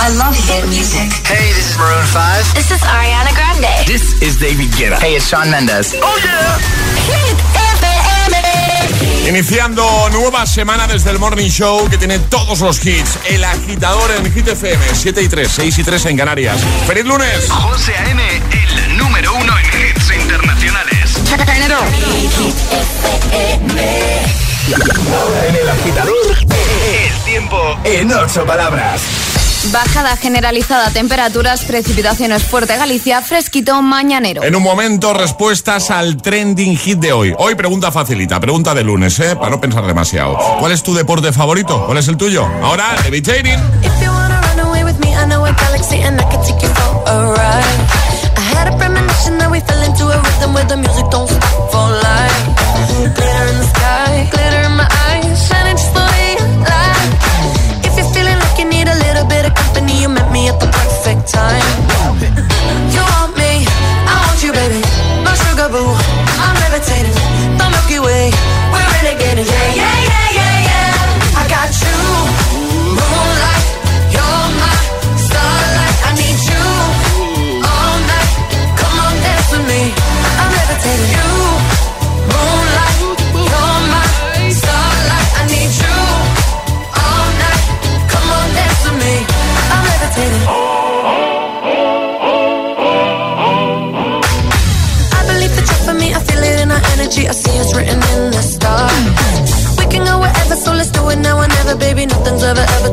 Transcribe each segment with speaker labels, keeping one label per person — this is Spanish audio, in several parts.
Speaker 1: I love hit music.
Speaker 2: Hey, this is Maroon 5.
Speaker 1: This is Ariana Grande.
Speaker 3: This is David Guetta.
Speaker 2: Hey, it's Sean Mendes.
Speaker 3: Oh yeah.
Speaker 1: Hit FM.
Speaker 4: Iniciando nueva semana desde el Morning Show que tiene todos los hits. El agitador en Hit FM, 7 y 3, 6 y 3 en Canarias. ¡Feliz lunes!
Speaker 3: José A.M., el número uno en hits internacionales. En el agitador, el tiempo en ocho palabras.
Speaker 5: Bajada generalizada, temperaturas, precipitaciones fuerte Galicia, fresquito mañanero.
Speaker 4: En un momento, respuestas al trending hit de hoy. Hoy pregunta facilita, pregunta de lunes, ¿eh? Para no pensar demasiado. ¿Cuál es tu deporte favorito? ¿Cuál es el tuyo? Ahora,
Speaker 6: run away me at the perfect time. You want me, I want you, baby. My sugar boo, I'm levitating. The Milky Way, we're renegading. Yeah, yeah,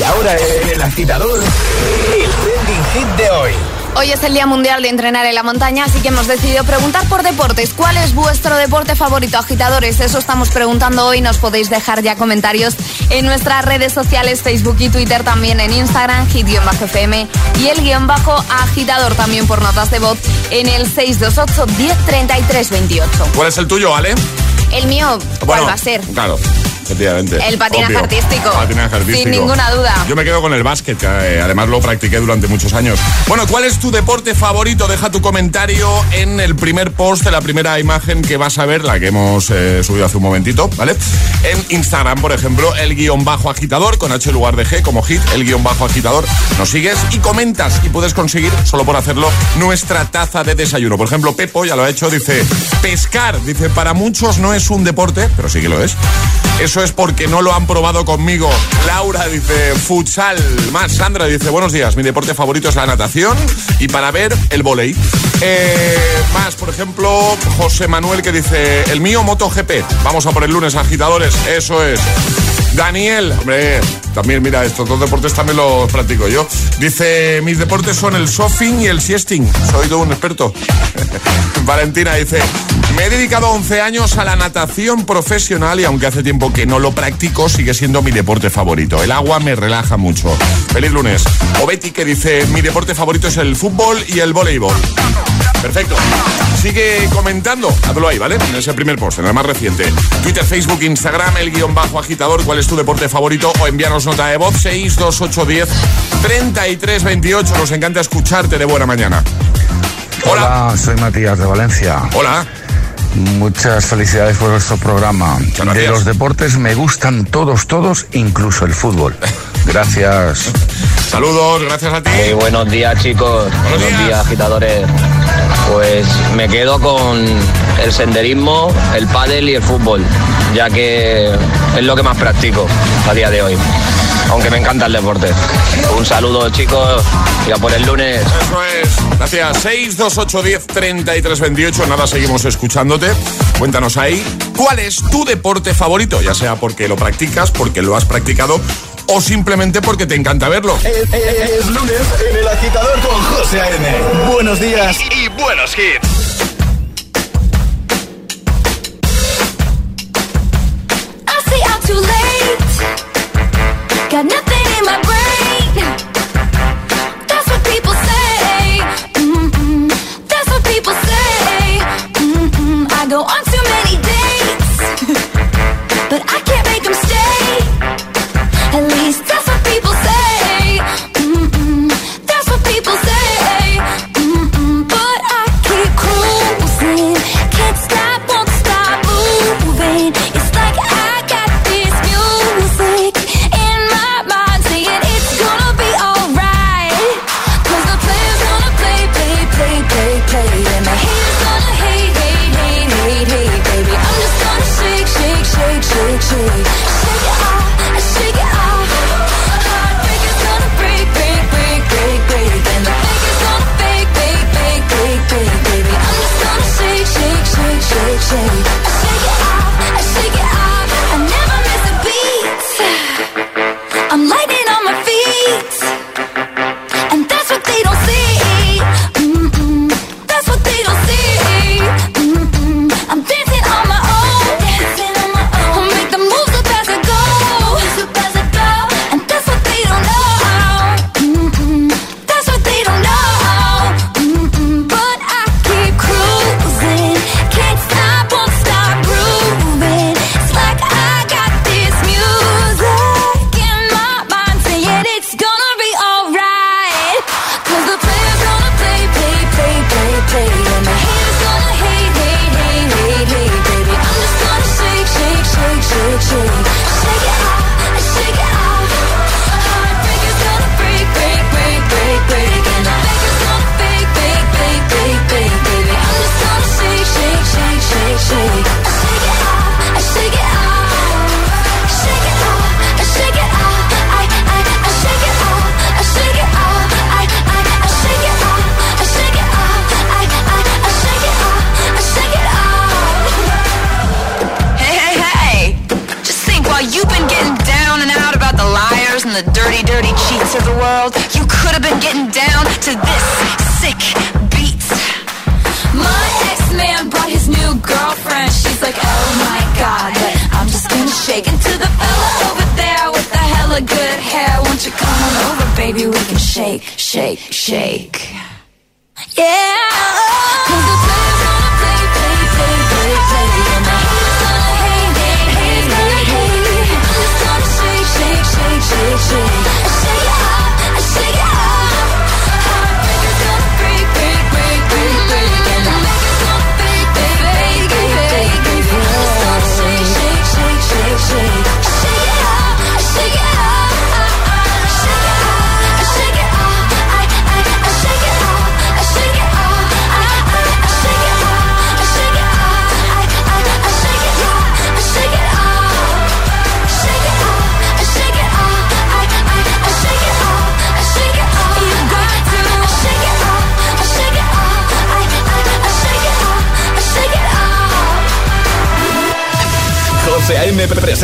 Speaker 3: Y ahora el agitador, el trending hit de hoy.
Speaker 5: Hoy es el Día Mundial de Entrenar en la Montaña, así que hemos decidido preguntar por deportes. ¿Cuál es vuestro deporte favorito, agitadores? Eso estamos preguntando hoy. Nos podéis dejar ya comentarios en nuestras redes sociales, Facebook y Twitter, también en Instagram, hit-fm y el guion bajo agitador también por notas de voz en el 628 1033 28.
Speaker 4: ¿Cuál es el tuyo, Ale?
Speaker 5: El mío, ¿cuál
Speaker 4: Bueno,
Speaker 5: va a ser?
Speaker 4: Claro, efectivamente.
Speaker 5: El patinaje
Speaker 4: Obvio.
Speaker 5: artístico.
Speaker 4: Patinaje artístico.
Speaker 5: Sin ninguna duda.
Speaker 4: Yo me quedo con el básquet, que eh, además lo practiqué durante muchos años. Bueno, ¿cuál es tu deporte favorito? Deja tu comentario en el primer post, en la primera imagen que vas a ver, la que hemos eh, subido hace un momentito, ¿vale? En Instagram, por ejemplo, el guion bajo agitador, con H en lugar de G, como hit, el guion bajo agitador. Nos sigues y comentas y puedes conseguir, solo por hacerlo, nuestra taza de desayuno. Por ejemplo, Pepo ya lo ha hecho, dice, pescar, dice, para muchos no es un deporte, pero sí que lo es. Eso es porque no lo han probado conmigo. Laura dice futsal. Más Sandra dice buenos días. Mi deporte favorito es la natación y para ver el volei. Eh, más, por ejemplo, José Manuel que dice el mío MotoGP. Vamos a por el lunes agitadores. Eso es. Daniel, hombre, también mira, estos dos deportes también los practico yo. Dice, mis deportes son el surfing y el siesting. Soy todo un experto. Valentina dice, me he dedicado 11 años a la natación profesional y aunque hace tiempo que no lo practico, sigue siendo mi deporte favorito. El agua me relaja mucho. Feliz lunes. O Betty que dice, mi deporte favorito es el fútbol y el voleibol. Perfecto. Sigue comentando, hazlo ahí, ¿vale? En ese primer post, en el más reciente. Twitter, Facebook, Instagram, el guion bajo agitador, cuál es tu deporte favorito o enviarnos nota de voz 62810 3328. Nos encanta escucharte de buena mañana. Hola.
Speaker 7: Hola, soy Matías de Valencia.
Speaker 4: Hola.
Speaker 7: Muchas felicidades por vuestro programa. De los deportes me gustan todos, todos, incluso el fútbol. Gracias.
Speaker 4: Saludos, gracias a ti.
Speaker 8: Muy buenos días chicos, buenos,
Speaker 4: días.
Speaker 8: días. agitadores. Pues me quedo con el senderismo, el pádel y el fútbol, ya que es lo que más practico a día de hoy. Aunque me encanta el deporte. Un saludo chicos y a por el lunes.
Speaker 4: Eso es. Gracias. 62810 3328. Nada, seguimos escuchándote. Cuéntanos ahí cuál es tu deporte favorito, ya sea porque lo practicas, porque lo has practicado o simplemente porque te encanta verlo.
Speaker 3: Es, es- es lunes en el agitador con José A.M. Buenos días y, y buenos hits.
Speaker 9: Got nothing but I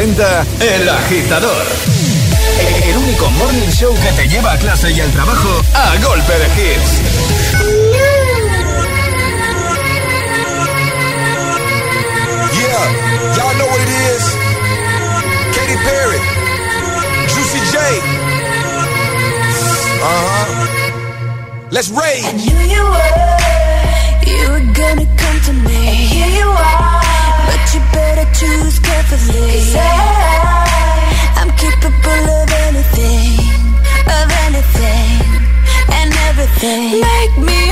Speaker 3: 40, El Agitador. El único morning show que te lleva a clase y al trabajo a golpe de hits.
Speaker 10: Yeah, y'all know what it is. Katy Perry, Juicy J. Uh huh. Let's rage.
Speaker 11: I knew you were, you were gonna come to me. And here you are, but you better choose carefully. Capable of anything, of anything, and everything. Make
Speaker 10: me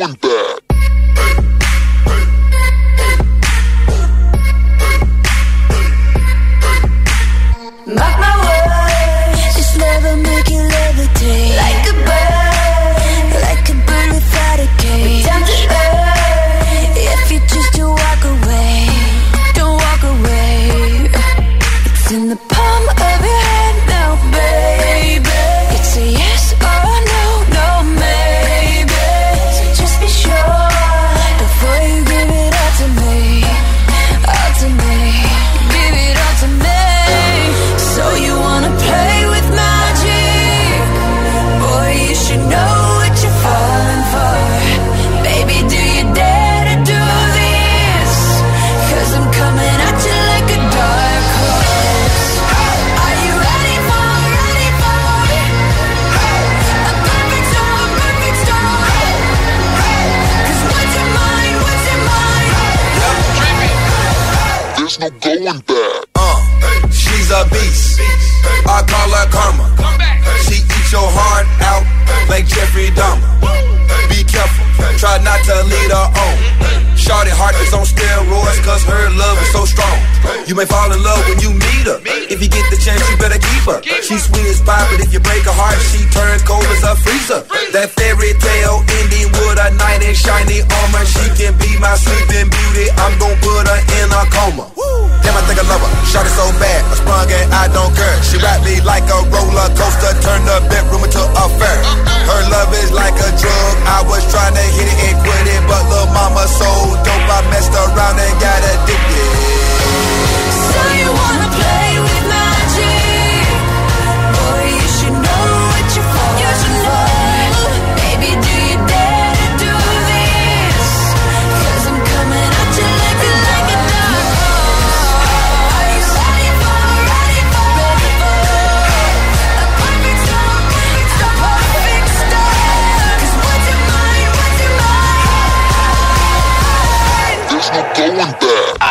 Speaker 9: There's no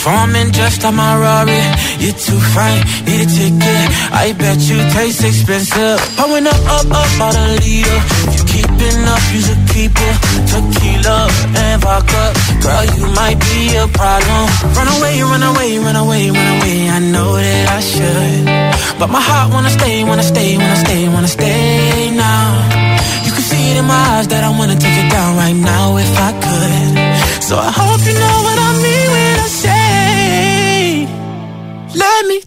Speaker 12: Performing just on my Rari. You're too fine, need a ticket. I bet you taste expensive. Pouring up, up, up, out a leader. If you keeping up, you should keep it. Tequila and vodka. Girl, you might be a problem. Run away, run away, run away, run away. I know that I should. But my heart wanna stay, wanna stay, wanna stay, wanna stay now. You can see it in my eyes that I wanna take it down right now if I could. So I hope you know what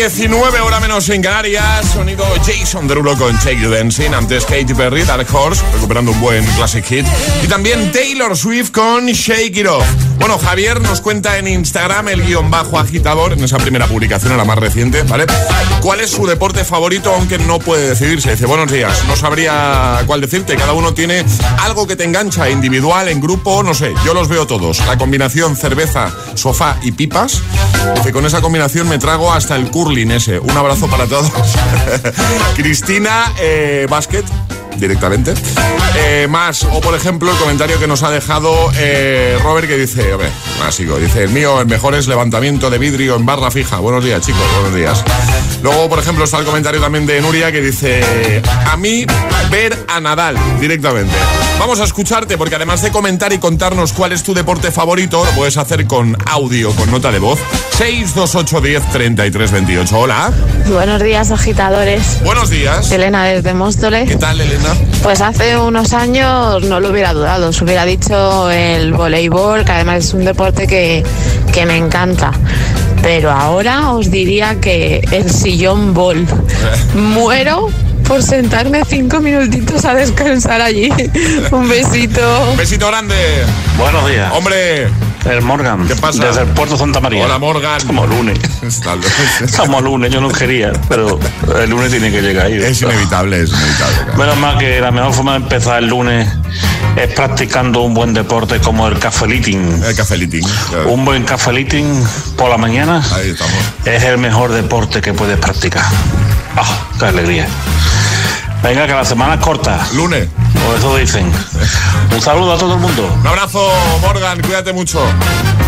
Speaker 4: 7.19 hora menos en Canarias. Sonido Jason Derulo con Shake You Dancing. Antes Katy Perry, Dark Horse, recuperando un buen classic hit. Y también Taylor Swift con Shake It Off. Bueno, Javier nos cuenta en Instagram el guion bajo agitador, en esa primera publicación, en la más reciente, ¿vale? ¿Cuál es su deporte favorito, aunque no puede decidirse? Dice, buenos días, no sabría cuál decirte. Cada uno tiene algo que te engancha, individual, en grupo, no sé. Yo los veo todos. La combinación cerveza, sofá y pipas. Dice, con esa combinación me trago hasta el curling ese. Un abrazo para todos. Cristina, eh, básquet directamente. Eh, más, o por ejemplo, el comentario que nos ha dejado eh, Robert que dice, hombre, básico, dice, el mío, el mejor es levantamiento de vidrio en barra fija. Buenos días, chicos, buenos días. Luego, por ejemplo, está el comentario también de Nuria que dice, a mí, ver a Nadal directamente. Vamos a escucharte porque además de comentar y contarnos cuál es tu deporte favorito, lo puedes hacer con audio, con nota de voz. 628 10 33 28. Hola.
Speaker 13: Buenos días, agitadores.
Speaker 4: Buenos días.
Speaker 13: Elena desde Móstoles.
Speaker 4: ¿Qué tal, Elena?
Speaker 13: Pues hace unos años no lo hubiera dudado, os hubiera dicho el voleibol, que además es un deporte que, que me encanta. Pero ahora os diría que el sillón bol. Muero por sentarme cinco minutitos a descansar allí. Un besito.
Speaker 4: Un besito grande.
Speaker 14: Buenos días.
Speaker 4: Hombre.
Speaker 14: El Morgan.
Speaker 4: ¿Qué pasa?
Speaker 14: Desde el puerto Santa María.
Speaker 4: Hola, Morgan.
Speaker 14: Como lunes. Como lunes, yo no quería, pero el lunes tiene que llegar ahí.
Speaker 4: Es inevitable, es inevitable.
Speaker 14: Menos mal que la mejor forma de empezar el lunes es practicando un buen deporte como el cafeliting.
Speaker 4: El cafeliting. Claro.
Speaker 14: Un buen cafeliting por la mañana
Speaker 4: Ahí estamos.
Speaker 14: es el mejor deporte que puedes practicar. ¡Ah, qué alegría! Venga, que la semana es corta.
Speaker 4: Lunes.
Speaker 14: O eso dicen. Un saludo a todo el mundo.
Speaker 4: Un abrazo, Morgan, cuídate mucho.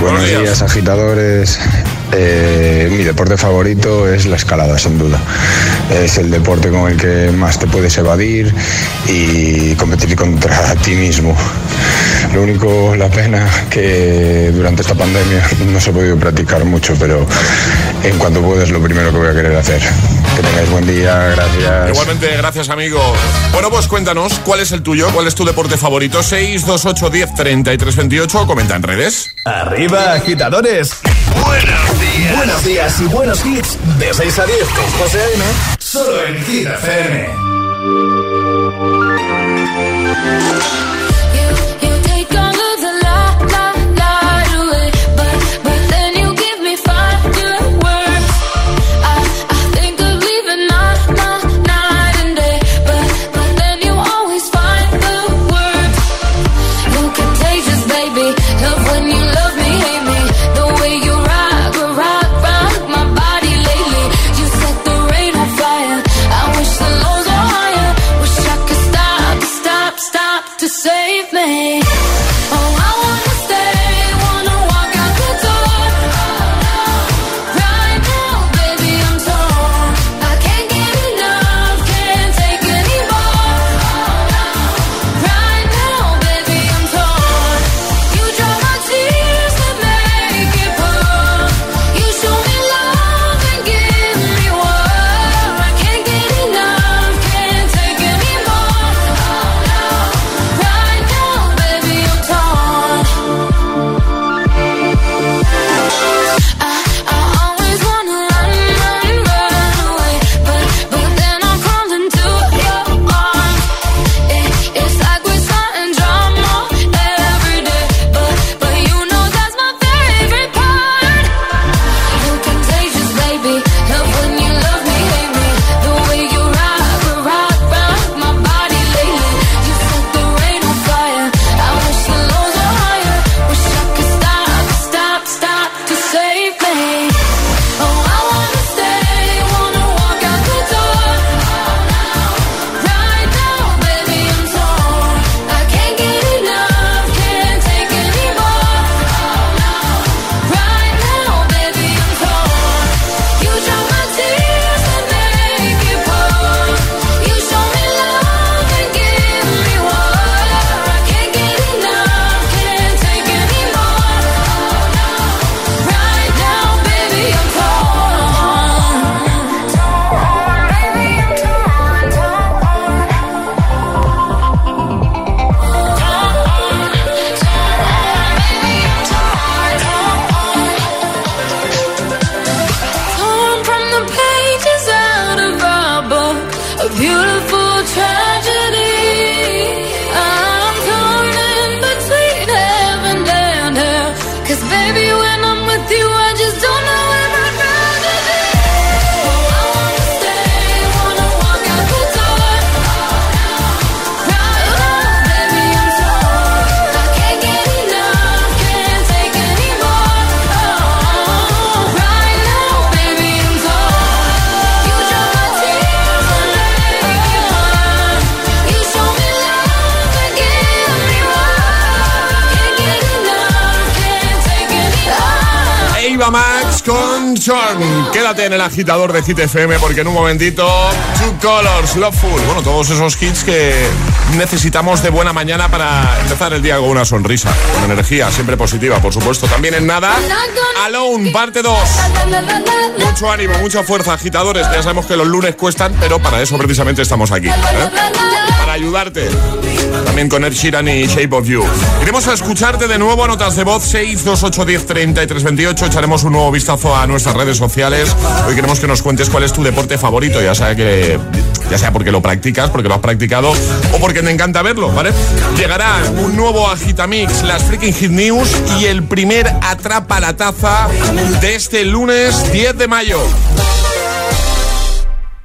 Speaker 15: Buenos días, agitadores. Eh, mi deporte favorito es la escalada, sin duda. Es el deporte con el que más te puedes evadir y competir contra ti mismo. Lo único, la pena, que durante esta pandemia no se ha podido practicar mucho, pero en cuanto pueda es lo primero que voy a querer hacer. Que tengáis buen día, gracias.
Speaker 4: Igualmente, gracias, amigo. Bueno, pues cuéntanos, ¿cuál es el tuyo? ¿Cuál es tu deporte favorito? 628 10 33 28. Comenta en redes.
Speaker 3: Arriba, agitadores. Buenos días. Buenos días y buenos hits. De 6 a 10 con José A.M. Solo en Hit FM.
Speaker 4: Quédate en el agitador de Hit FM porque en un momentito Two Colors, Loveful. Bueno, todos esos hits que necesitamos de buena mañana para empezar el día con una sonrisa, con energía, siempre positiva, por supuesto. También en nada, Alone, parte 2. Mucho ánimo, mucha fuerza, agitadores. Ya sabemos que los lunes cuestan, pero para eso precisamente estamos aquí. ¿eh? Ayudarte. También con Ed Sheeran y Shape of You. Iremos a escucharte de nuevo, notas de voz 62810 3328. Echaremos un nuevo vistazo a nuestras redes sociales. Hoy queremos que nos cuentes cuál es tu deporte favorito, ya sea que ya sea porque lo practicas, porque lo has practicado o porque te encanta verlo, ¿vale? Llegará un nuevo Agitamix, las Freaking Hit News y el primer Atrapa la Taza de este lunes 10 de mayo.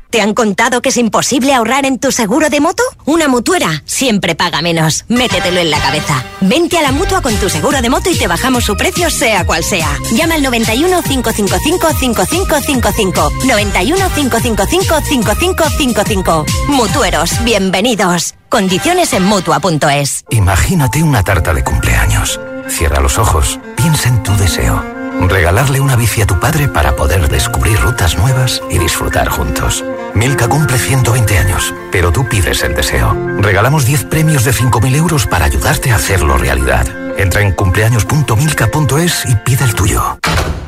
Speaker 16: ¿Te han contado que es imposible ahorrar en tu seguro de moto? Una mutuera siempre paga menos. Métetelo en la cabeza. Vente a la mutua con tu seguro de moto y te bajamos su precio, sea cual sea. Llama al 91 555 5555. 91 555 5555. Mutueros, bienvenidos. Condiciones en mutua.es.
Speaker 17: Imagínate una tarta de cumpleaños. Cierra los ojos, piensa en tu deseo. Regalarle una bici a tu padre para poder descubrir rutas nuevas y disfrutar juntos. Milka cumple 120 años, pero tú pides el deseo. Regalamos 10 premios de 5.000 euros para ayudarte a hacerlo realidad. Entra en cumpleaños.milka.es y pide el tuyo.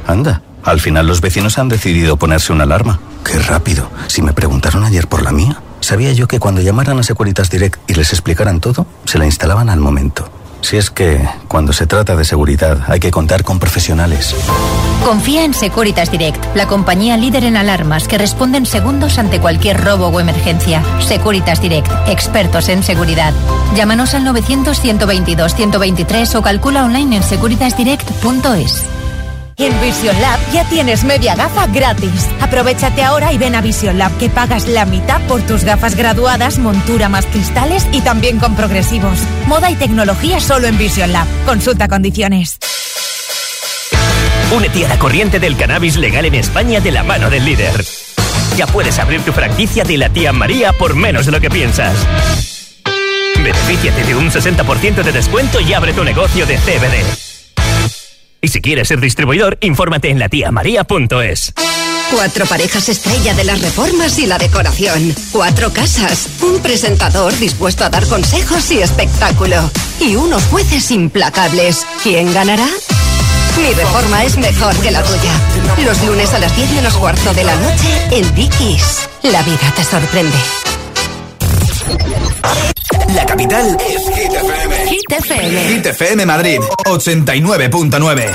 Speaker 18: Anda, al final los vecinos han decidido ponerse una alarma.
Speaker 17: Qué rápido. Si me preguntaron ayer por la mía, sabía yo que cuando llamaran a Securitas Direct y les explicaran todo, se la instalaban al momento. Si es que, cuando se trata de seguridad, hay que contar con profesionales.
Speaker 19: Confía en Securitas Direct, la compañía líder en alarmas que responde en segundos ante cualquier robo o emergencia. Securitas Direct, expertos en seguridad. Llámanos al 900-122-123 o calcula online en securitasdirect.es.
Speaker 20: En Vision Lab ya tienes media gafa gratis. Aprovechate ahora y ven a Vision Lab que pagas la mitad por tus gafas graduadas, montura más cristales y también con progresivos. Moda y tecnología solo en Vision Lab. Consulta condiciones.
Speaker 21: Únete a la corriente del cannabis legal en España de la mano del líder. Ya puedes abrir tu franquicia de la tía María por menos de lo que piensas. Benefíciate de un 60% de descuento y abre tu negocio de CBD. Y si quieres ser distribuidor, infórmate en latiamaria.es.
Speaker 22: Cuatro parejas estrella de las reformas y la decoración. Cuatro casas. Un presentador dispuesto a dar consejos y espectáculo. Y unos jueces implacables. ¿Quién ganará? Mi reforma es mejor que la tuya. Los lunes a las 10 menos cuarto de la noche en Dickies. La vida te sorprende.
Speaker 3: La capital es Hit FM.
Speaker 5: Hit FM.
Speaker 3: Hit FM Madrid, 89.9.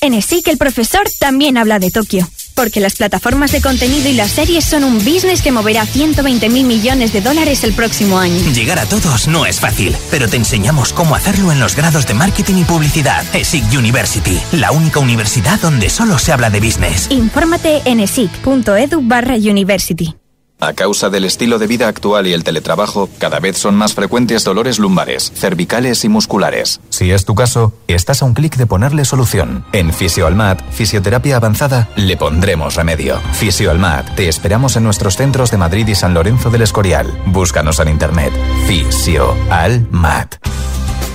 Speaker 23: En ESIC el profesor también habla de Tokio. Porque las plataformas de contenido y las series son un business que moverá 120 mil millones de dólares el próximo año.
Speaker 24: Llegar a todos no es fácil, pero te enseñamos cómo hacerlo en los grados de marketing y publicidad. ESIC University, la única universidad donde solo se habla de business.
Speaker 23: Infórmate en esic.edu barra university.
Speaker 25: A causa del estilo de vida actual y el teletrabajo, cada vez son más frecuentes dolores lumbares, cervicales y musculares. Si es tu caso, estás a un clic de ponerle solución. En Fisioalmat, Fisioterapia Avanzada, le pondremos remedio. Fisioalmat, te esperamos en nuestros centros de Madrid y San Lorenzo del Escorial. Búscanos en internet. Fisioalmat.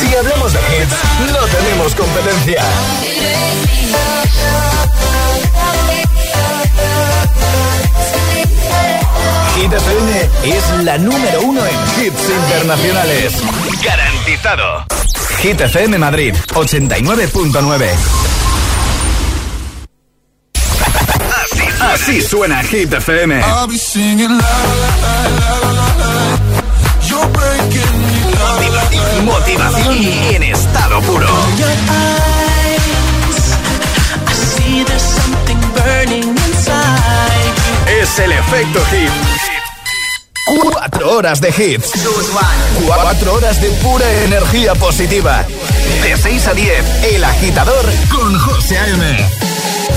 Speaker 3: Si hablamos de hits, no tenemos competencia. Hit FM es la número uno en hits internacionales.
Speaker 26: ¡Garantizado!
Speaker 3: Hit FM Madrid, 89.9. Así suena Hit FM. Motivación, motivación y en estado puro. Es el efecto hit. Cuatro horas de hits. Cuatro horas de pura energía positiva. De 6 a 10, El Agitador con José A.M.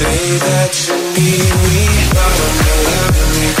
Speaker 12: say that you need me, love me.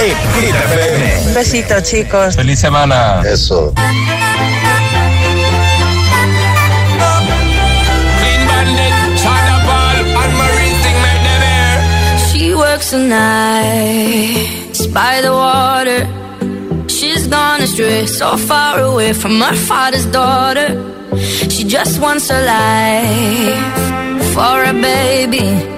Speaker 3: en Hit FM.
Speaker 27: Un besito, chicos.
Speaker 8: Feliz semana.
Speaker 3: Eso.
Speaker 9: She works the nights by the water. She's gone astray, so far away from her father's daughter. She just wants a life for a baby.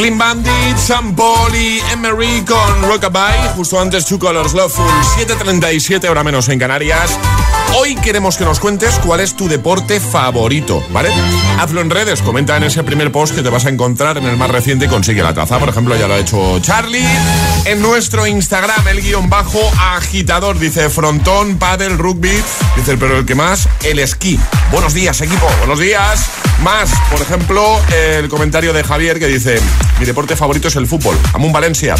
Speaker 4: Clean Bandit, Sam Paul Emery con Rockabye. Justo antes Two Colors Loveful, 7.37 hora menos en Canarias. Hoy queremos que nos cuentes cuál es tu deporte favorito, ¿vale? Hazlo en redes, comenta en ese primer post que te vas a encontrar en el más reciente consigue la taza. Por ejemplo, ya lo ha hecho Charlie. En nuestro Instagram, el guion bajo agitador, dice frontón, paddle, rugby. Dice, pero el que más, el esquí. Buenos días, equipo, buenos días. Más, por ejemplo, el comentario de Javier que dice, mi deporte favorito es el fútbol. Amun Valencia.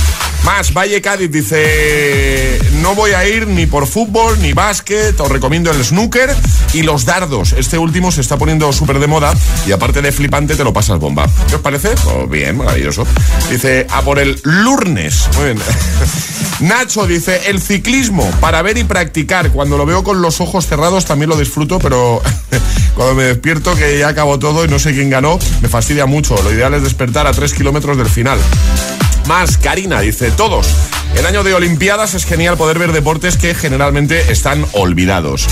Speaker 4: Más, Valle Cádiz dice, no voy a ir ni por fútbol ni básquet, os recomiendo el snooker y los dardos. Este último se está poniendo súper de moda y aparte de flipante te lo pasas bomba. ¿Qué os parece? Pues bien, maravilloso. Dice, a por el Lurnes. Muy bien. Nacho dice, el ciclismo para ver y practicar. Cuando lo veo con los ojos cerrados también lo disfruto, pero cuando me despierto que ya acabó todo y no sé quién ganó, me fastidia mucho. Lo ideal es despertar a tres kilómetros del final. Más, Karina dice, todos. El año de Olimpiadas es genial poder ver deportes que generalmente están olvidados.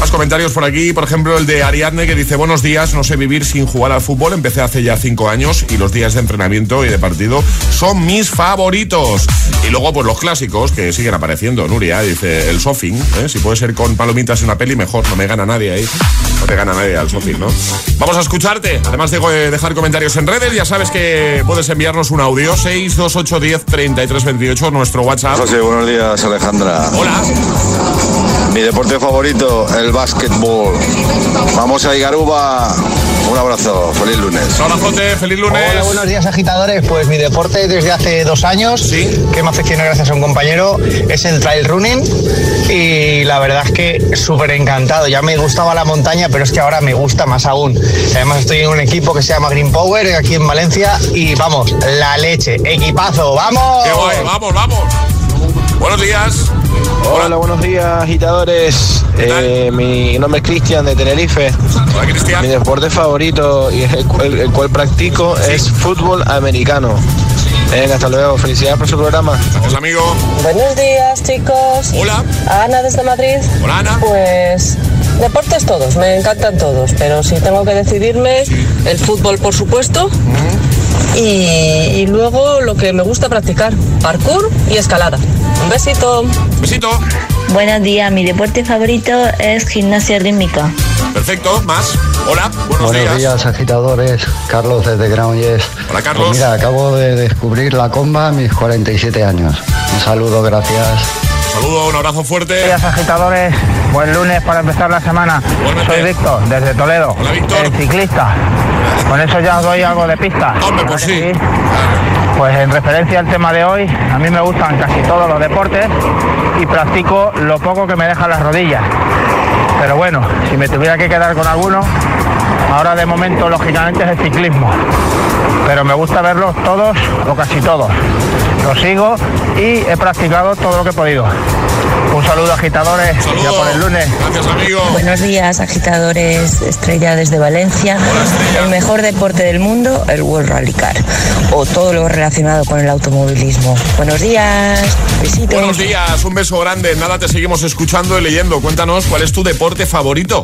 Speaker 4: Más comentarios por aquí, por ejemplo el de Ariadne que dice buenos días, no sé vivir sin jugar al fútbol, empecé hace ya cinco años y los días de entrenamiento y de partido son mis favoritos. Y luego pues los clásicos que siguen apareciendo, Nuria dice el sofing, ¿eh? si puede ser con palomitas en una peli mejor, no me gana nadie ahí, no te gana nadie al sofing, ¿no? Vamos a escucharte, además de eh, dejar comentarios en redes, ya sabes que puedes enviarnos un audio 628 10 33 28 nuestro WhatsApp.
Speaker 28: José, buenos días Alejandra.
Speaker 4: Hola.
Speaker 28: Mi deporte favorito, el básquetbol. Vamos a Igaruba. Un abrazo, feliz lunes.
Speaker 4: Abrazote, feliz lunes.
Speaker 29: Hola, buenos días agitadores. Pues mi deporte desde hace dos años, que me aficioné gracias a un compañero, es el trail running. Y la verdad es que súper encantado. Ya me gustaba la montaña, pero es que ahora me gusta más aún. Además estoy en un equipo que se llama Green Power aquí en Valencia y vamos, la leche, equipazo, vamos.
Speaker 4: Qué guay, vamos, vamos. Buenos días.
Speaker 30: Hola, buenos días, agitadores. Eh, mi nombre es Cristian de Tenerife.
Speaker 4: Hola, Cristian.
Speaker 30: Mi deporte favorito y el cual, el cual practico es fútbol americano. Venga, hasta luego. Felicidades por su programa.
Speaker 4: Gracias, amigo.
Speaker 31: Buenos días, chicos.
Speaker 4: Hola.
Speaker 31: Ana desde Madrid.
Speaker 4: Hola, Ana.
Speaker 31: Pues deportes todos, me encantan todos, pero si tengo que decidirme, el fútbol, por supuesto. Y, y luego lo que me gusta practicar, parkour y escalada. Un besito.
Speaker 4: Besito.
Speaker 32: Buenos días, mi deporte favorito es gimnasia rítmica.
Speaker 4: Perfecto, más. Hola, buenos,
Speaker 33: Buenos
Speaker 4: días.
Speaker 33: días, agitadores. Carlos desde Granollers.
Speaker 4: Hola, Carlos.
Speaker 33: Pues mira, acabo de descubrir la comba a mis 47 años. Un saludo, gracias.
Speaker 4: Saludo, un abrazo fuerte.
Speaker 34: Buenos días, agitadores. Buen lunes para empezar la semana. Soy Víctor, desde Toledo.
Speaker 4: Hola, Víctor.
Speaker 34: El ciclista. Con eso ya os doy algo de pista.
Speaker 4: Hombre, pues sí.
Speaker 34: Pues en referencia al tema de hoy, a mí me gustan casi todos los deportes y practico lo poco que me dejan las rodillas. Pero bueno, si me tuviera que quedar con alguno, ahora de momento lógicamente es el ciclismo. Pero me gusta verlos todos o casi todos. Los sigo y he practicado todo lo que he podido. Un saludo, agitadores. Ya por el lunes.
Speaker 4: Gracias, amigo.
Speaker 32: Buenos días, agitadores. Estrella desde Valencia. El mejor deporte del mundo, el World Rally Car. O todo lo relacionado con el automovilismo. Buenos días. Besitos.
Speaker 4: Buenos días, un beso grande. Nada, te seguimos escuchando y leyendo. Cuéntanos cuál es tu deporte favorito.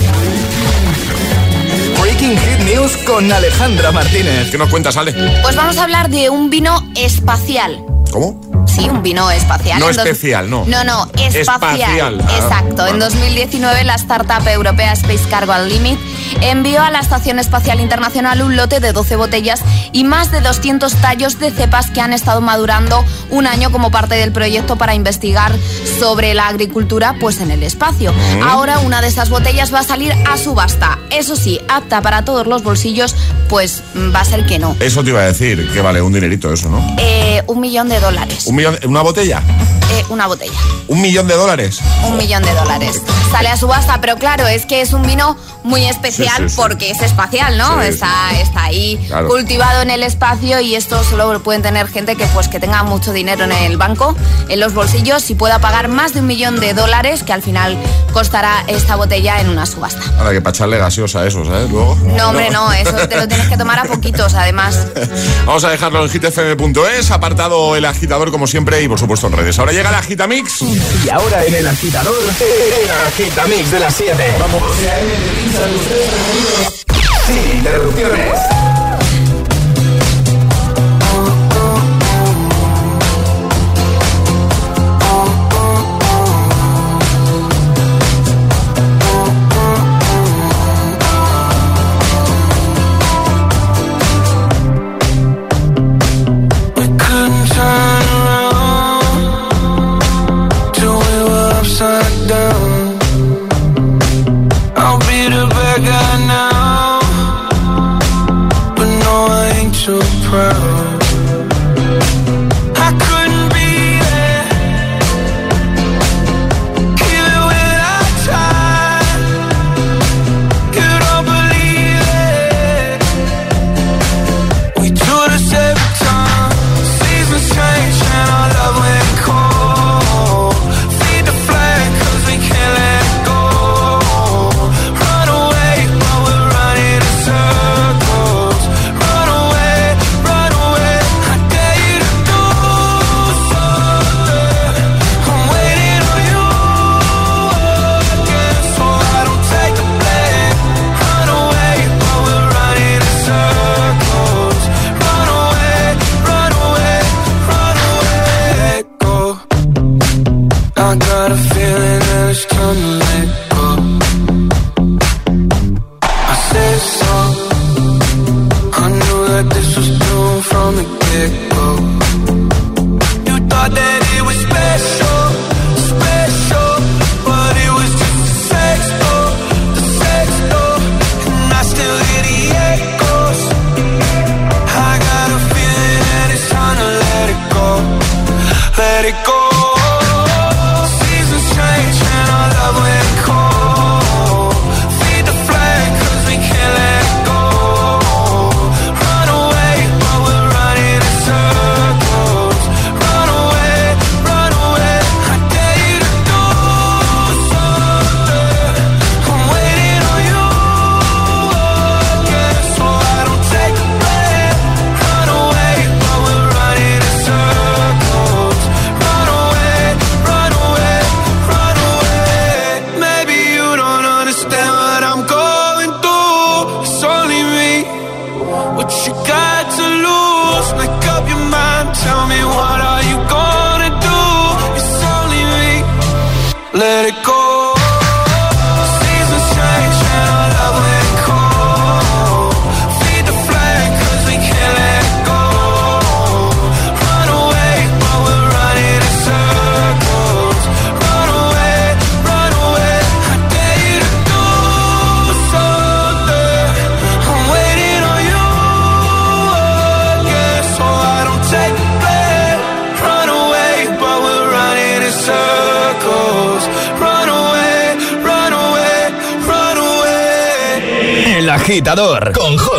Speaker 12: Breaking Hit News con Alejandra Martínez.
Speaker 4: ¿Qué nos cuentas, Ale?
Speaker 5: Pues vamos a hablar de un vino espacial.
Speaker 4: ¿Cómo?
Speaker 5: Sí, un vino espacial.
Speaker 4: No especial, no.
Speaker 5: No, no, espacial.
Speaker 4: Espacial. Ah,
Speaker 5: Exacto. En 2019, la startup europea Space Cargo Unlimited envió a la Estación Espacial Internacional un lote de 12 botellas y más de 200 tallos de cepas que han estado madurando un año como parte del proyecto para investigar sobre la agricultura pues en el espacio.
Speaker 4: Mm.
Speaker 5: Ahora una de esas botellas va a salir a subasta. Eso sí, apta para todos los bolsillos, pues mm, va a ser que no.
Speaker 4: Eso te iba a decir, que vale un dinerito eso, ¿no?
Speaker 5: Eh, un millón de dólares.
Speaker 4: ¿Un millón, ¿Una botella?
Speaker 5: Eh, una botella.
Speaker 4: ¿Un millón de dólares?
Speaker 5: Un millón de dólares. Sale a subasta, pero claro, es que es un vino muy especial
Speaker 4: Sí, sí, sí.
Speaker 5: porque es espacial, ¿no? Está, está ahí
Speaker 4: Claro.
Speaker 5: cultivado en el espacio y esto solo lo pueden tener gente que pues que tenga mucho dinero en el banco, en los bolsillos y pueda pagar más de un millón de dólares que al final costará esta botella en una subasta.
Speaker 4: Ahora que para echarle gaseosa a eso, ¿sabes? Luego.
Speaker 5: No, hombre, no, eso te lo tienes que tomar a poquitos, además.
Speaker 4: Vamos a dejarlo en hitfm.es, apartado el agitador como siempre y por supuesto en redes. Ahora llega el agitamix.
Speaker 12: Y ahora en el agitador, el agitamix de las 7. Vamos. Sin interrupciones.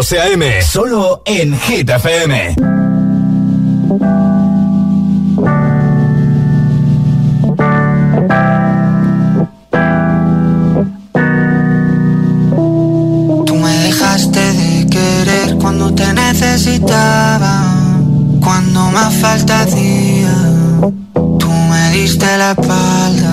Speaker 3: José A.M. Solo en Hit Tú me dejaste de querer cuando te necesitaba, cuando más falta hacía. Tú me
Speaker 12: diste la espalda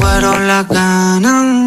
Speaker 35: fueron las ganas.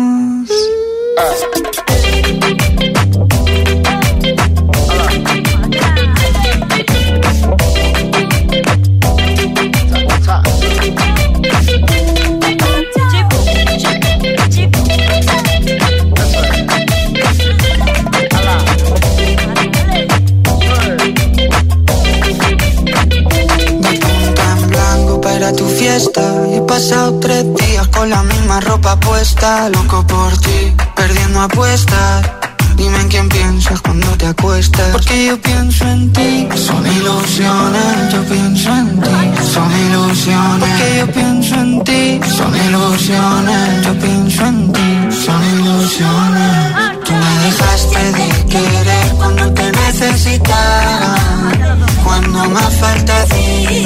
Speaker 35: Pienso en ti. Son ilusiones. Porque yo pienso en ti. Son ilusiones, yo pienso en ti. Son ilusiones. Tú me dejaste de querer cuando te necesitaba. Cuando más falta ti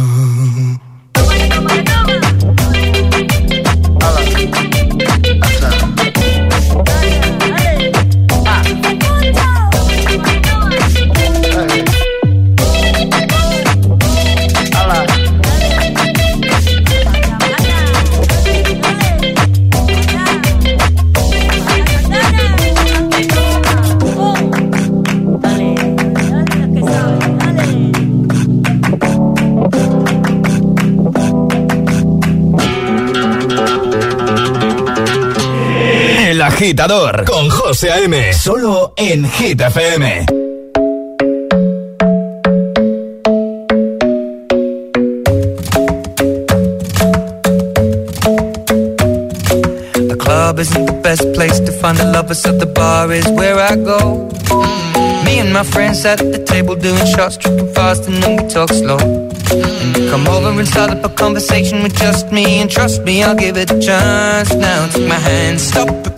Speaker 3: Agitador con José A.M. Solo en Hit FM.
Speaker 36: The club isn't the best place to find the lovers, so the bar is where I go. Mm. Me and my friends at the table doing shots, tripping fast, and then we talk slow. And you come over and start up a conversation with just me, and trust me, I'll give it a chance. Now take my hand, stop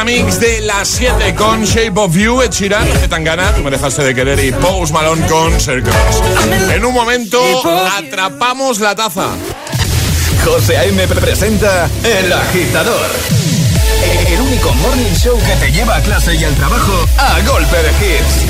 Speaker 4: Agitamix de las 7 con Shape of You, Ed Sheeran, Tangana, tú me dejaste de querer y Post Malone con Circles. En un momento atrapamos la taza.
Speaker 3: José A.M. presenta El Agitador. El único morning show que te lleva a clase y al trabajo a golpe de hits.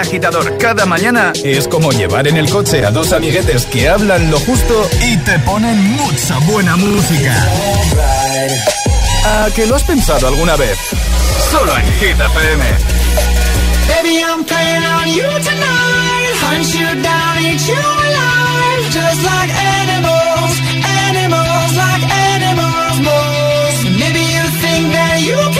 Speaker 3: agitador cada mañana es como llevar en el coche a dos amiguetes que hablan lo justo y te ponen mucha buena música. ¿A que lo has pensado alguna vez? Solo en Hit FM.
Speaker 12: Baby, I'm playing on you tonight. Hunt you down, eat you alive. Just like animals, animals, like animals, moles. Maybe you think that you can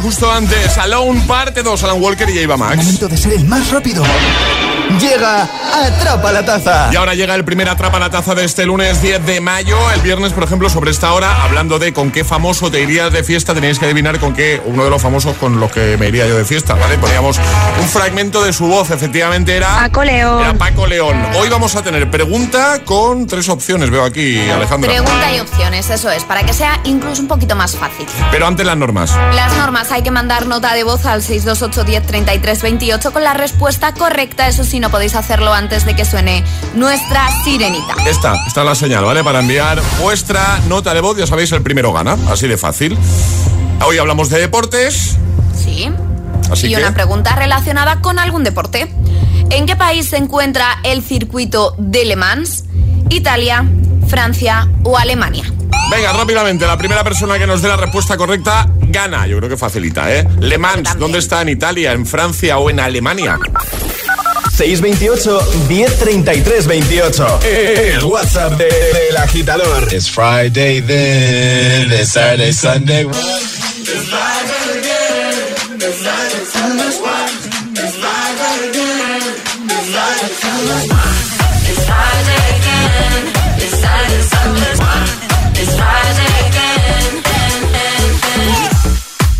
Speaker 4: justo antes, Alone parte 2, Alan Walker y Eva Max.
Speaker 3: Momento de ser el más rápido. Llega Atrapa la Taza.
Speaker 4: Y ahora llega el primer Atrapa la Taza de este lunes 10 de mayo. El viernes, por ejemplo, sobre esta hora, hablando de con qué famoso te irías de fiesta, tenéis que adivinar con qué, uno de los famosos con los que me iría yo de fiesta, ¿vale? Poníamos un fragmento de su voz, efectivamente era...
Speaker 5: Paco León.
Speaker 4: Era Paco León. Hoy vamos a tener pregunta con tres opciones, veo aquí, Alejandra.
Speaker 5: Pregunta y opciones, eso es, para que sea incluso un poquito más fácil.
Speaker 4: Pero antes las normas.
Speaker 5: Las normas hay que mandar nota de voz al 628 10 33 28 con la respuesta correcta, eso sí, no podéis hacerlo antes de que suene nuestra sirenita.
Speaker 4: Esta, está la señal, ¿vale? Para enviar vuestra nota de voz, ya sabéis, el primero gana, así de fácil. Hoy hablamos de deportes.
Speaker 5: Sí.
Speaker 4: Así
Speaker 5: y
Speaker 4: que-
Speaker 5: una pregunta relacionada con algún deporte. ¿En qué país se encuentra el circuito de Le Mans? ¿Italia, Francia o Alemania?
Speaker 4: Venga, rápidamente, la primera persona que nos dé la respuesta correcta gana. Yo creo que facilita, ¿eh? Le Mans, ¿dónde está? ¿En Italia, en Francia o en Alemania?
Speaker 3: 628 1033 28. El WhatsApp de- del agitador.
Speaker 37: It's Friday then, it's Saturday, Sunday.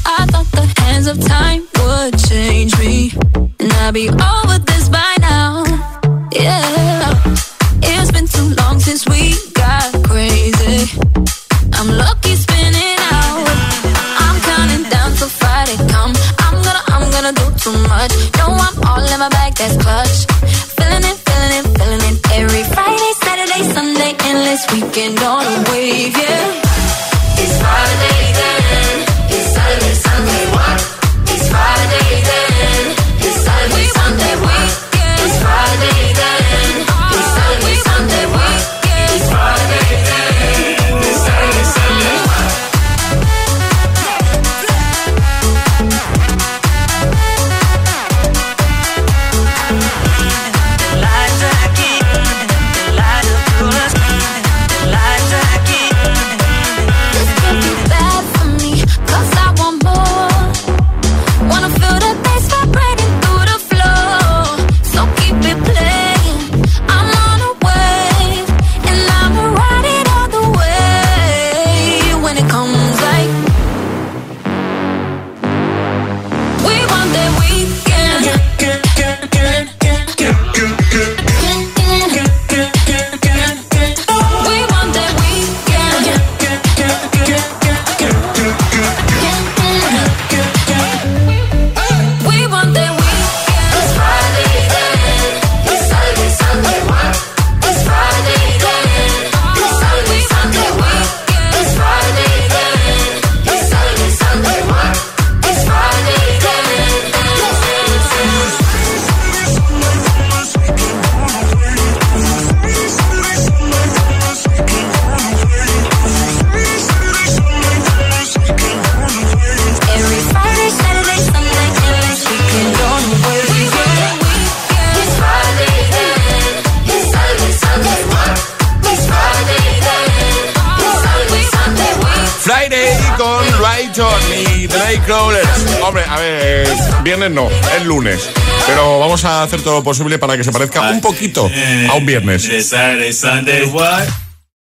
Speaker 9: I thought the hands of time would change me, and I'd be over that's clutch. Feeling it, feeling it, feeling it. Every Friday, Saturday, Sunday, endless weekend on a wave, yeah.
Speaker 4: Lo posible para que se parezca un poquito a un viernes.